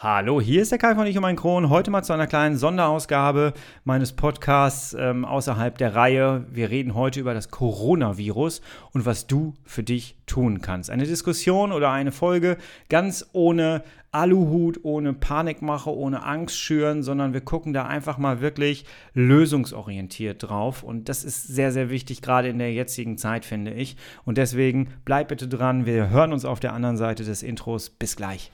Hallo, hier ist der Kai von Ich und mein Kron. Heute mal zu einer kleinen Sonderausgabe meines Podcasts ähm, außerhalb der Reihe. Wir reden heute über das Coronavirus und was du für dich tun kannst. Eine Diskussion oder eine Folge ganz ohne Aluhut, ohne Panikmache, ohne Angst schüren, sondern wir gucken da einfach mal wirklich lösungsorientiert drauf. Und das ist sehr, sehr wichtig, gerade in der jetzigen Zeit, finde ich. Und deswegen bleib bitte dran. Wir hören uns auf der anderen Seite des Intros. Bis gleich.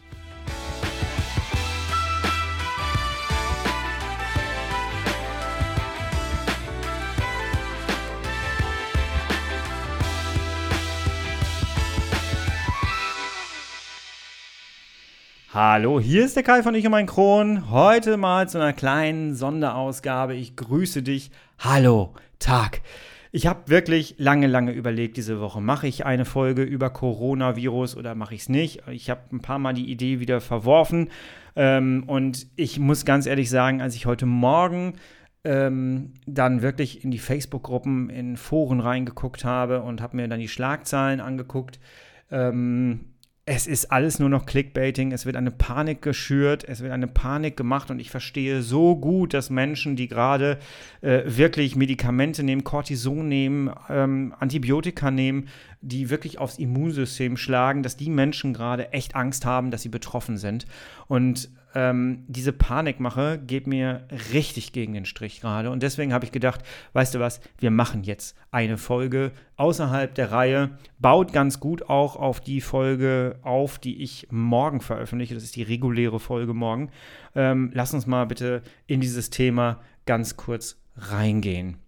Hallo, hier ist der Kai von Ich und mein Kron. Heute mal zu einer kleinen Sonderausgabe. Ich grüße dich. Hallo, Tag. Ich habe wirklich lange, lange überlegt diese Woche. Mache ich eine Folge über Coronavirus oder mache ich es nicht? Ich habe ein paar Mal die Idee wieder verworfen. Ähm, und ich muss ganz ehrlich sagen, als ich heute Morgen ähm, dann wirklich in die Facebook-Gruppen, in Foren reingeguckt habe und habe mir dann die Schlagzeilen angeguckt, ähm, es ist alles nur noch Clickbaiting, es wird eine Panik geschürt, es wird eine Panik gemacht. Und ich verstehe so gut, dass Menschen, die gerade äh, wirklich Medikamente nehmen, Cortison nehmen, ähm, Antibiotika nehmen, die wirklich aufs Immunsystem schlagen, dass die Menschen gerade echt Angst haben, dass sie betroffen sind. Und ähm, diese Panikmache geht mir richtig gegen den Strich gerade. Und deswegen habe ich gedacht, weißt du was, wir machen jetzt eine Folge außerhalb der Reihe. Baut ganz gut auch auf die Folge auf, die ich morgen veröffentliche. Das ist die reguläre Folge morgen. Ähm, lass uns mal bitte in dieses Thema ganz kurz reingehen.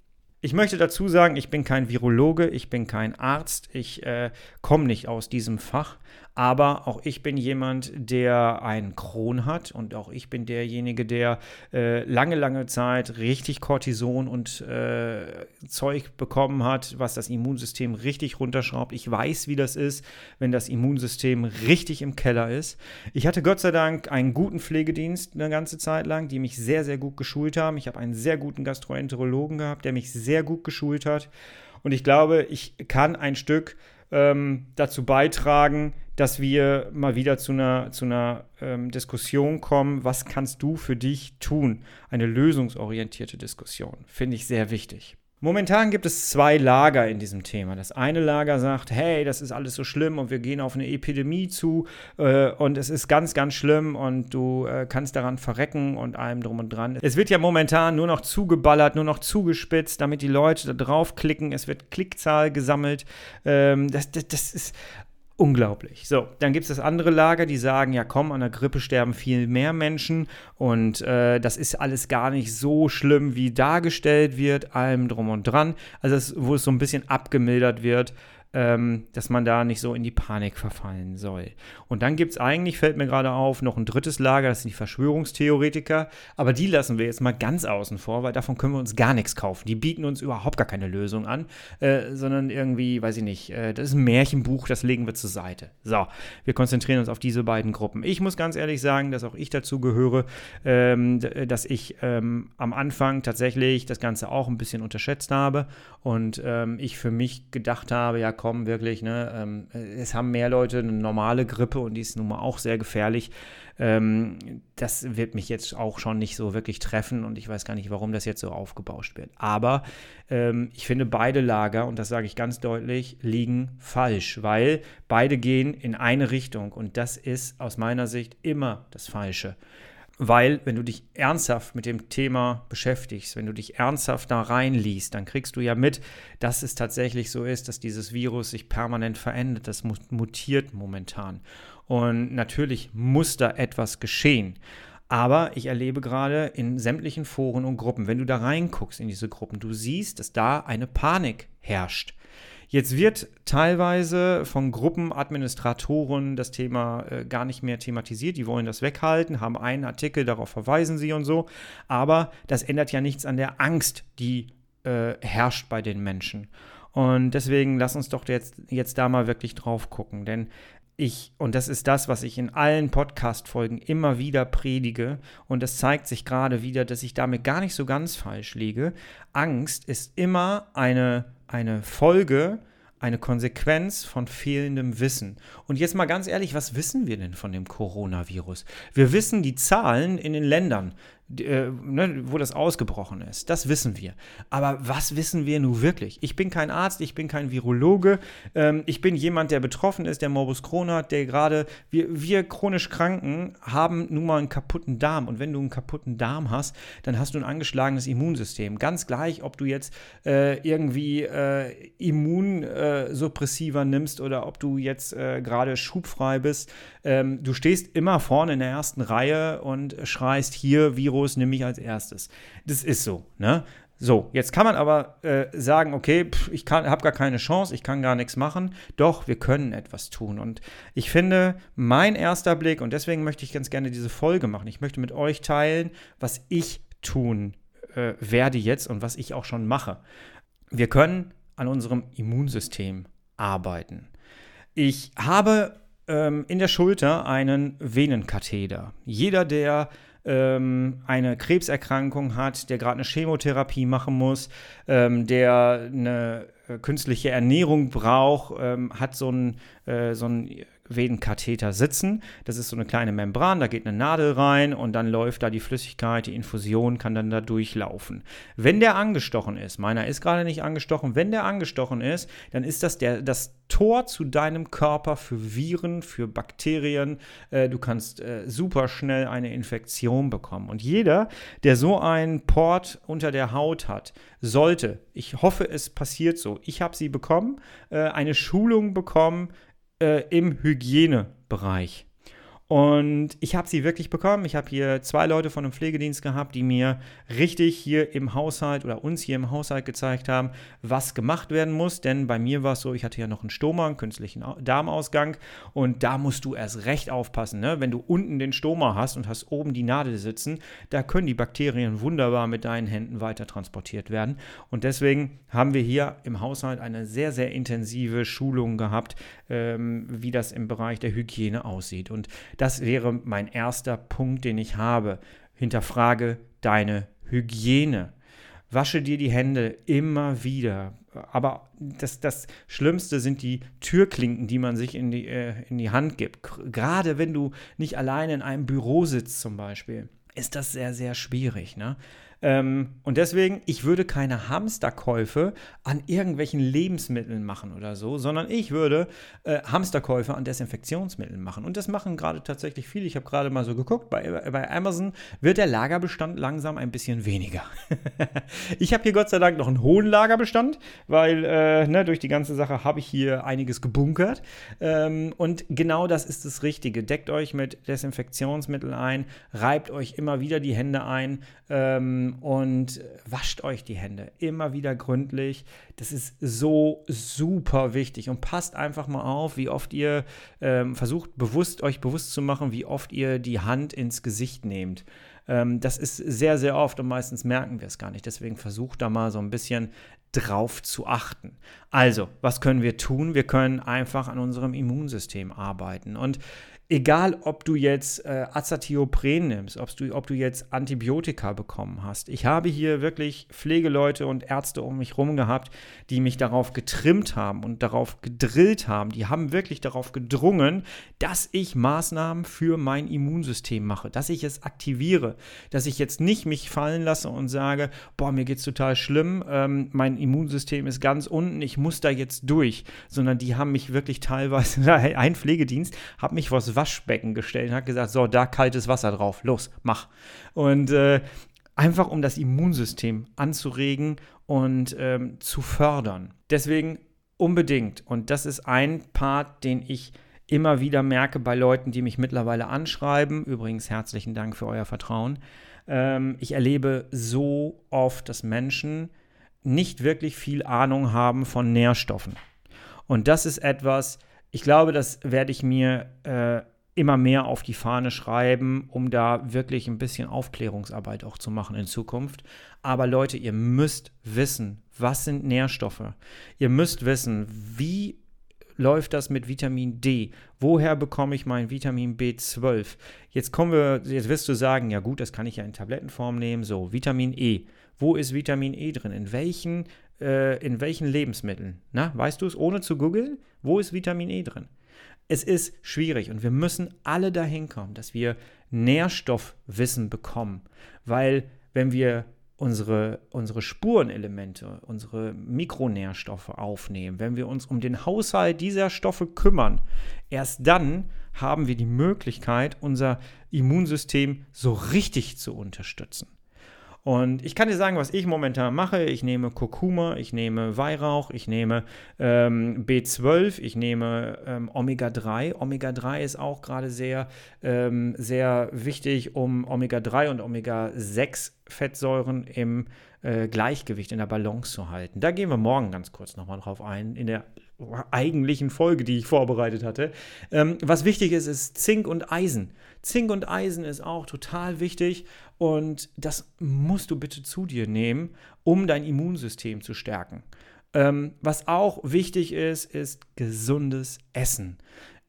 Ich möchte dazu sagen, ich bin kein Virologe, ich bin kein Arzt, ich äh, komme nicht aus diesem Fach, aber auch ich bin jemand, der einen Kron hat und auch ich bin derjenige, der äh, lange, lange Zeit richtig Cortison und äh, Zeug bekommen hat, was das Immunsystem richtig runterschraubt. Ich weiß, wie das ist, wenn das Immunsystem richtig im Keller ist. Ich hatte Gott sei Dank einen guten Pflegedienst eine ganze Zeit lang, die mich sehr, sehr gut geschult haben. Ich habe einen sehr guten Gastroenterologen gehabt, der mich sehr sehr gut geschult hat. Und ich glaube, ich kann ein Stück ähm, dazu beitragen, dass wir mal wieder zu einer, zu einer ähm, Diskussion kommen, was kannst du für dich tun? Eine lösungsorientierte Diskussion. Finde ich sehr wichtig. Momentan gibt es zwei Lager in diesem Thema. Das eine Lager sagt, hey, das ist alles so schlimm und wir gehen auf eine Epidemie zu äh, und es ist ganz, ganz schlimm und du äh, kannst daran verrecken und allem drum und dran. Es wird ja momentan nur noch zugeballert, nur noch zugespitzt, damit die Leute da draufklicken. Es wird Klickzahl gesammelt. Ähm, das, das, das ist Unglaublich. So, dann gibt es das andere Lager, die sagen, ja komm, an der Grippe sterben viel mehr Menschen und äh, das ist alles gar nicht so schlimm, wie dargestellt wird, allem drum und dran. Also es, wo es so ein bisschen abgemildert wird ähm, dass man da nicht so in die Panik verfallen soll. Und dann gibt es eigentlich, fällt mir gerade auf, noch ein drittes Lager, das sind die Verschwörungstheoretiker. Aber die lassen wir jetzt mal ganz außen vor, weil davon können wir uns gar nichts kaufen. Die bieten uns überhaupt gar keine Lösung an, äh, sondern irgendwie, weiß ich nicht, äh, das ist ein Märchenbuch, das legen wir zur Seite. So, wir konzentrieren uns auf diese beiden Gruppen. Ich muss ganz ehrlich sagen, dass auch ich dazu gehöre, ähm, dass ich ähm, am Anfang tatsächlich das Ganze auch ein bisschen unterschätzt habe und ähm, ich für mich gedacht habe, ja komm, kommen, wirklich. Ne? Ähm, es haben mehr Leute eine normale Grippe und die ist nun mal auch sehr gefährlich. Ähm, das wird mich jetzt auch schon nicht so wirklich treffen und ich weiß gar nicht, warum das jetzt so aufgebauscht wird. Aber ähm, ich finde, beide Lager, und das sage ich ganz deutlich, liegen falsch, weil beide gehen in eine Richtung und das ist aus meiner Sicht immer das Falsche. Weil, wenn du dich ernsthaft mit dem Thema beschäftigst, wenn du dich ernsthaft da reinliest, dann kriegst du ja mit, dass es tatsächlich so ist, dass dieses Virus sich permanent verändert, das mutiert momentan. Und natürlich muss da etwas geschehen. Aber ich erlebe gerade in sämtlichen Foren und Gruppen, wenn du da reinguckst in diese Gruppen, du siehst, dass da eine Panik herrscht. Jetzt wird teilweise von Gruppenadministratoren das Thema äh, gar nicht mehr thematisiert. Die wollen das weghalten, haben einen Artikel, darauf verweisen sie und so. Aber das ändert ja nichts an der Angst, die äh, herrscht bei den Menschen. Und deswegen lass uns doch jetzt, jetzt da mal wirklich drauf gucken. Denn ich, und das ist das, was ich in allen Podcast-Folgen immer wieder predige, und es zeigt sich gerade wieder, dass ich damit gar nicht so ganz falsch liege. Angst ist immer eine eine Folge eine Konsequenz von fehlendem Wissen. Und jetzt mal ganz ehrlich, was wissen wir denn von dem Coronavirus? Wir wissen die Zahlen in den Ländern äh, ne, wo das ausgebrochen ist. Das wissen wir. Aber was wissen wir nun wirklich? Ich bin kein Arzt, ich bin kein Virologe, ähm, ich bin jemand, der betroffen ist, der Morbus Crohn hat, der gerade, wir, wir chronisch Kranken haben nun mal einen kaputten Darm. Und wenn du einen kaputten Darm hast, dann hast du ein angeschlagenes Immunsystem. Ganz gleich, ob du jetzt äh, irgendwie äh, Immunsuppressiva nimmst oder ob du jetzt äh, gerade schubfrei bist. Ähm, du stehst immer vorne in der ersten Reihe und schreist hier Virus Virus nehme ich als erstes. Das ist so, ne? So, jetzt kann man aber äh, sagen, okay, pff, ich habe gar keine Chance, ich kann gar nichts machen. Doch, wir können etwas tun. Und ich finde, mein erster Blick, und deswegen möchte ich ganz gerne diese Folge machen, ich möchte mit euch teilen, was ich tun äh, werde jetzt und was ich auch schon mache. Wir können an unserem Immunsystem arbeiten. Ich habe ähm, in der Schulter einen Venenkatheter. Jeder, der ähm, eine Krebserkrankung hat, der gerade eine Chemotherapie machen muss, ähm, der eine äh, künstliche Ernährung braucht, ähm, hat so einen äh, so Venenkatheter sitzen. Das ist so eine kleine Membran, da geht eine Nadel rein und dann läuft da die Flüssigkeit, die Infusion kann dann da durchlaufen. Wenn der angestochen ist, meiner ist gerade nicht angestochen, wenn der angestochen ist, dann ist das der, das Tor zu deinem Körper für Viren, für Bakterien. Äh, du kannst äh, super schnell eine Infektion bekommen. Und jeder, der so einen Port unter der Haut hat, sollte, ich hoffe, es passiert so, ich habe sie bekommen, äh, eine Schulung bekommen, äh, im Hygienebereich. Und ich habe sie wirklich bekommen. Ich habe hier zwei Leute von einem Pflegedienst gehabt, die mir richtig hier im Haushalt oder uns hier im Haushalt gezeigt haben, was gemacht werden muss. Denn bei mir war es so, ich hatte ja noch einen Stoma, einen künstlichen Darmausgang. Und da musst du erst recht aufpassen. Ne? Wenn du unten den Stoma hast und hast oben die Nadel sitzen, da können die Bakterien wunderbar mit deinen Händen weiter transportiert werden. Und deswegen haben wir hier im Haushalt eine sehr, sehr intensive Schulung gehabt, ähm, wie das im Bereich der Hygiene aussieht. Und das wäre mein erster Punkt, den ich habe. Hinterfrage deine Hygiene. Wasche dir die Hände immer wieder. Aber das, das Schlimmste sind die Türklinken, die man sich in die, äh, in die Hand gibt. Gerade wenn du nicht alleine in einem Büro sitzt zum Beispiel, ist das sehr, sehr schwierig. Ne? Ähm, und deswegen, ich würde keine Hamsterkäufe an irgendwelchen Lebensmitteln machen oder so, sondern ich würde äh, Hamsterkäufe an Desinfektionsmitteln machen. Und das machen gerade tatsächlich viele. Ich habe gerade mal so geguckt, bei, bei Amazon wird der Lagerbestand langsam ein bisschen weniger. ich habe hier Gott sei Dank noch einen hohen Lagerbestand, weil äh, ne, durch die ganze Sache habe ich hier einiges gebunkert. Ähm, und genau das ist das Richtige. Deckt euch mit Desinfektionsmitteln ein, reibt euch immer wieder die Hände ein. Und wascht euch die Hände immer wieder gründlich. Das ist so super wichtig und passt einfach mal auf, wie oft ihr ähm, versucht, bewusst euch bewusst zu machen, wie oft ihr die Hand ins Gesicht nehmt. Ähm, das ist sehr, sehr oft und meistens merken wir es gar nicht. Deswegen versucht da mal so ein bisschen drauf zu achten. Also, was können wir tun? Wir können einfach an unserem Immunsystem arbeiten. Und egal ob du jetzt äh, Azathiopren nimmst, ob du, ob du jetzt Antibiotika bekommen hast. Ich habe hier wirklich Pflegeleute und Ärzte um mich herum gehabt, die mich darauf getrimmt haben und darauf gedrillt haben. Die haben wirklich darauf gedrungen, dass ich Maßnahmen für mein Immunsystem mache, dass ich es aktiviere, dass ich jetzt nicht mich fallen lasse und sage, boah, mir geht's total schlimm, ähm, mein Immunsystem ist ganz unten, ich muss da jetzt durch, sondern die haben mich wirklich teilweise, ein Pflegedienst hat mich Waschbecken gestellt und hat gesagt, so, da kaltes Wasser drauf, los, mach. Und äh, einfach um das Immunsystem anzuregen und ähm, zu fördern. Deswegen unbedingt, und das ist ein Part, den ich immer wieder merke bei Leuten, die mich mittlerweile anschreiben. Übrigens herzlichen Dank für euer Vertrauen. Ähm, ich erlebe so oft, dass Menschen nicht wirklich viel Ahnung haben von Nährstoffen. Und das ist etwas, ich glaube, das werde ich mir äh, immer mehr auf die Fahne schreiben, um da wirklich ein bisschen Aufklärungsarbeit auch zu machen in Zukunft. Aber Leute, ihr müsst wissen, was sind Nährstoffe? Ihr müsst wissen, wie läuft das mit Vitamin D? Woher bekomme ich mein Vitamin B12? Jetzt kommen wir, jetzt wirst du sagen, ja gut, das kann ich ja in Tablettenform nehmen. So, Vitamin E. Wo ist Vitamin E drin? In welchen äh, in welchen Lebensmitteln? Na, weißt du es, ohne zu googeln? Wo ist Vitamin E drin? Es ist schwierig und wir müssen alle dahin kommen, dass wir Nährstoffwissen bekommen. Weil wenn wir unsere, unsere Spurenelemente, unsere Mikronährstoffe aufnehmen, wenn wir uns um den Haushalt dieser Stoffe kümmern, erst dann haben wir die Möglichkeit, unser Immunsystem so richtig zu unterstützen. Und ich kann dir sagen, was ich momentan mache. Ich nehme Kurkuma, ich nehme Weihrauch, ich nehme ähm, B12, ich nehme ähm, Omega-3. Omega-3 ist auch gerade sehr, ähm, sehr wichtig, um Omega-3 und Omega-6-Fettsäuren im äh, Gleichgewicht, in der Balance zu halten. Da gehen wir morgen ganz kurz nochmal drauf ein, in der eigentlichen Folge, die ich vorbereitet hatte. Ähm, was wichtig ist, ist Zink und Eisen. Zink und Eisen ist auch total wichtig und das musst du bitte zu dir nehmen, um dein Immunsystem zu stärken. Ähm, was auch wichtig ist, ist gesundes Essen.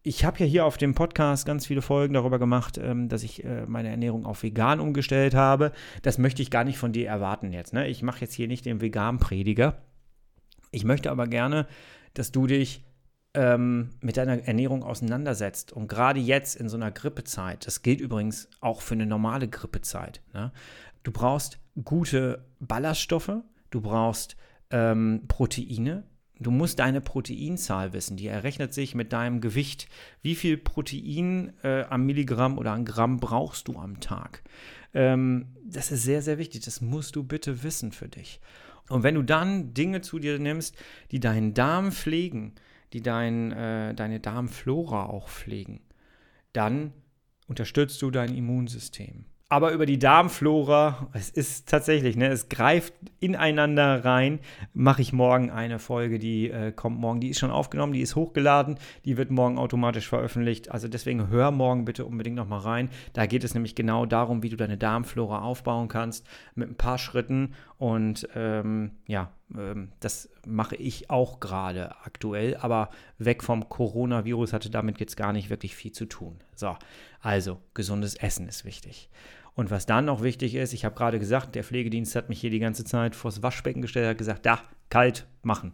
Ich habe ja hier auf dem Podcast ganz viele Folgen darüber gemacht, ähm, dass ich äh, meine Ernährung auf vegan umgestellt habe. Das möchte ich gar nicht von dir erwarten jetzt. Ne? Ich mache jetzt hier nicht den Vegan-Prediger. Ich möchte aber gerne dass du dich ähm, mit deiner Ernährung auseinandersetzt. Und gerade jetzt in so einer Grippezeit, das gilt übrigens auch für eine normale Grippezeit, ne? du brauchst gute Ballaststoffe, du brauchst ähm, Proteine, Du musst deine Proteinzahl wissen. Die errechnet sich mit deinem Gewicht. Wie viel Protein äh, am Milligramm oder am Gramm brauchst du am Tag? Ähm, das ist sehr, sehr wichtig. Das musst du bitte wissen für dich. Und wenn du dann Dinge zu dir nimmst, die deinen Darm pflegen, die dein, äh, deine Darmflora auch pflegen, dann unterstützt du dein Immunsystem. Aber über die Darmflora, es ist tatsächlich, ne, es greift ineinander rein. Mache ich morgen eine Folge, die äh, kommt morgen. Die ist schon aufgenommen, die ist hochgeladen, die wird morgen automatisch veröffentlicht. Also deswegen hör morgen bitte unbedingt nochmal rein. Da geht es nämlich genau darum, wie du deine Darmflora aufbauen kannst mit ein paar Schritten. Und ähm, ja, ähm, das mache ich auch gerade aktuell, aber weg vom Coronavirus hatte damit jetzt gar nicht wirklich viel zu tun. So, also gesundes Essen ist wichtig. Und was dann noch wichtig ist, ich habe gerade gesagt, der Pflegedienst hat mich hier die ganze Zeit vors Waschbecken gestellt, hat gesagt, da, kalt machen.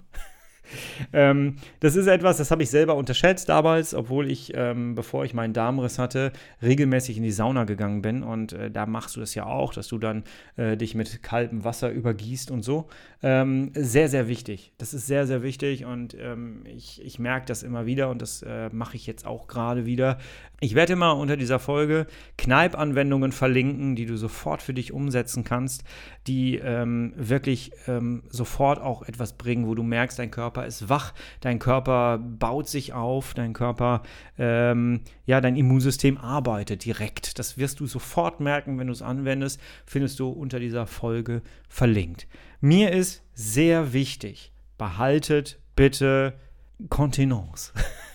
Ähm, das ist etwas, das habe ich selber unterschätzt damals, obwohl ich, ähm, bevor ich meinen Darmriss hatte, regelmäßig in die Sauna gegangen bin. Und äh, da machst du das ja auch, dass du dann äh, dich mit kaltem Wasser übergießt und so. Ähm, sehr, sehr wichtig. Das ist sehr, sehr wichtig und ähm, ich, ich merke das immer wieder und das äh, mache ich jetzt auch gerade wieder. Ich werde immer unter dieser Folge Kneipp-Anwendungen verlinken, die du sofort für dich umsetzen kannst, die ähm, wirklich ähm, sofort auch etwas bringen, wo du merkst, dein Körper Körper ist wach, dein Körper baut sich auf, dein Körper, ähm, ja, dein Immunsystem arbeitet direkt. Das wirst du sofort merken, wenn du es anwendest, findest du unter dieser Folge verlinkt. Mir ist sehr wichtig, behaltet bitte Kontenance.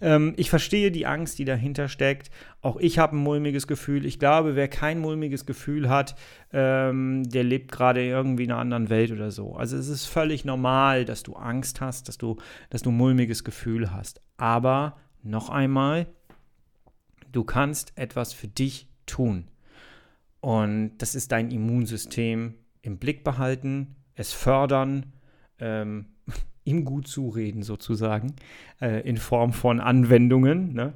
Ähm, ich verstehe die Angst, die dahinter steckt. Auch ich habe ein mulmiges Gefühl. Ich glaube, wer kein mulmiges Gefühl hat, ähm, der lebt gerade irgendwie in einer anderen Welt oder so. Also es ist völlig normal, dass du Angst hast, dass du, dass du ein mulmiges Gefühl hast. Aber noch einmal, du kannst etwas für dich tun. Und das ist dein Immunsystem im Blick behalten, es fördern, ähm, ihm gut zureden sozusagen, äh, in Form von Anwendungen. Ne?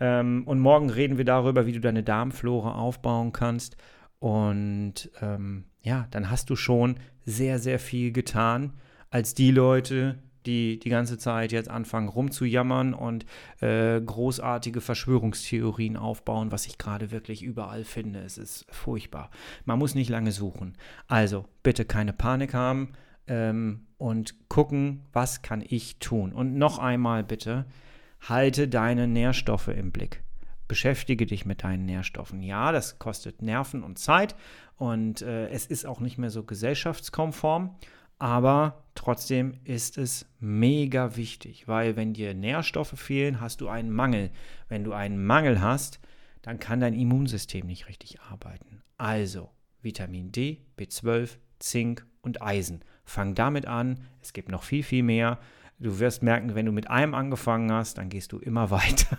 Ähm, und morgen reden wir darüber, wie du deine Darmflora aufbauen kannst. Und ähm, ja, dann hast du schon sehr, sehr viel getan, als die Leute, die die ganze Zeit jetzt anfangen rumzujammern und äh, großartige Verschwörungstheorien aufbauen, was ich gerade wirklich überall finde. Es ist furchtbar. Man muss nicht lange suchen. Also bitte keine Panik haben ähm, und gucken, was kann ich tun. Und noch einmal bitte, halte deine Nährstoffe im Blick. Beschäftige dich mit deinen Nährstoffen. Ja, das kostet Nerven und Zeit und äh, es ist auch nicht mehr so gesellschaftskonform, aber trotzdem ist es mega wichtig, weil wenn dir Nährstoffe fehlen, hast du einen Mangel. Wenn du einen Mangel hast, dann kann dein Immunsystem nicht richtig arbeiten. Also Vitamin D, B12, Zink und Eisen. Fang damit an. Es gibt noch viel, viel mehr. Du wirst merken, wenn du mit einem angefangen hast, dann gehst du immer weiter,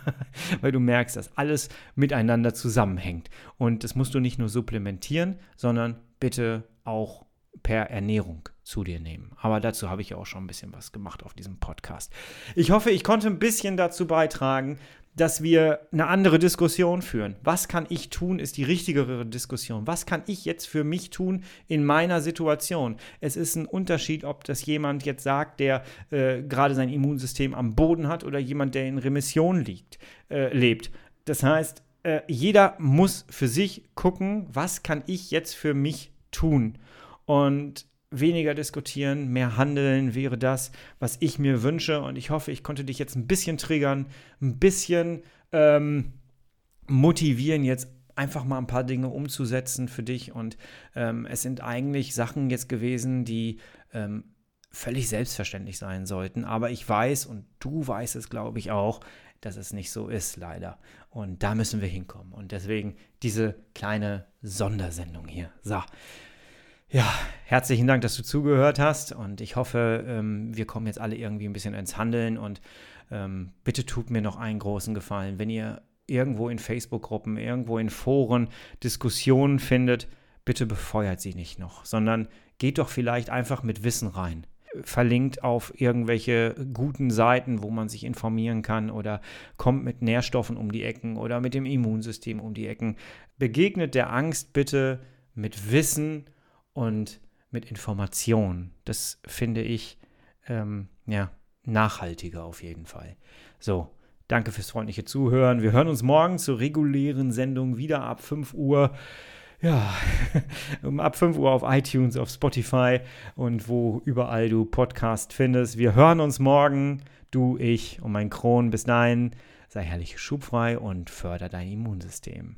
weil du merkst, dass alles miteinander zusammenhängt. Und das musst du nicht nur supplementieren, sondern bitte auch per Ernährung zu dir nehmen. Aber dazu habe ich auch schon ein bisschen was gemacht auf diesem Podcast. Ich hoffe, ich konnte ein bisschen dazu beitragen, dass wir eine andere Diskussion führen. Was kann ich tun, ist die richtigere Diskussion. Was kann ich jetzt für mich tun in meiner Situation? Es ist ein Unterschied, ob das jemand jetzt sagt, der äh, gerade sein Immunsystem am Boden hat oder jemand, der in Remission liegt, äh, lebt. Das heißt, äh, jeder muss für sich gucken, was kann ich jetzt für mich tun. Und weniger diskutieren, mehr handeln wäre das, was ich mir wünsche. Und ich hoffe, ich konnte dich jetzt ein bisschen triggern, ein bisschen ähm, motivieren, jetzt einfach mal ein paar Dinge umzusetzen für dich. Und ähm, es sind eigentlich Sachen jetzt gewesen, die ähm, völlig selbstverständlich sein sollten. Aber ich weiß, und du weißt es, glaube ich, auch, dass es nicht so ist, leider. Und da müssen wir hinkommen. Und deswegen diese kleine Sondersendung hier. So. Ja, herzlichen Dank, dass du zugehört hast und ich hoffe, ähm, wir kommen jetzt alle irgendwie ein bisschen ins Handeln und ähm, bitte tut mir noch einen großen Gefallen, wenn ihr irgendwo in Facebook-Gruppen, irgendwo in Foren Diskussionen findet, bitte befeuert sie nicht noch, sondern geht doch vielleicht einfach mit Wissen rein. Verlinkt auf irgendwelche guten Seiten, wo man sich informieren kann oder kommt mit Nährstoffen um die Ecken oder mit dem Immunsystem um die Ecken. Begegnet der Angst bitte mit Wissen und mit Information. Das finde ich ähm, ja, nachhaltiger auf jeden Fall. So, danke fürs freundliche Zuhören. Wir hören uns morgen zur regulären Sendung wieder ab 5 Uhr. Ja, ab 5 Uhr auf iTunes, auf Spotify und wo überall du Podcast findest. Wir hören uns morgen, du, ich und mein Kron. Bis dahin, sei herrlich schubfrei und förder dein Immunsystem.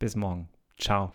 Bis morgen. Ciao.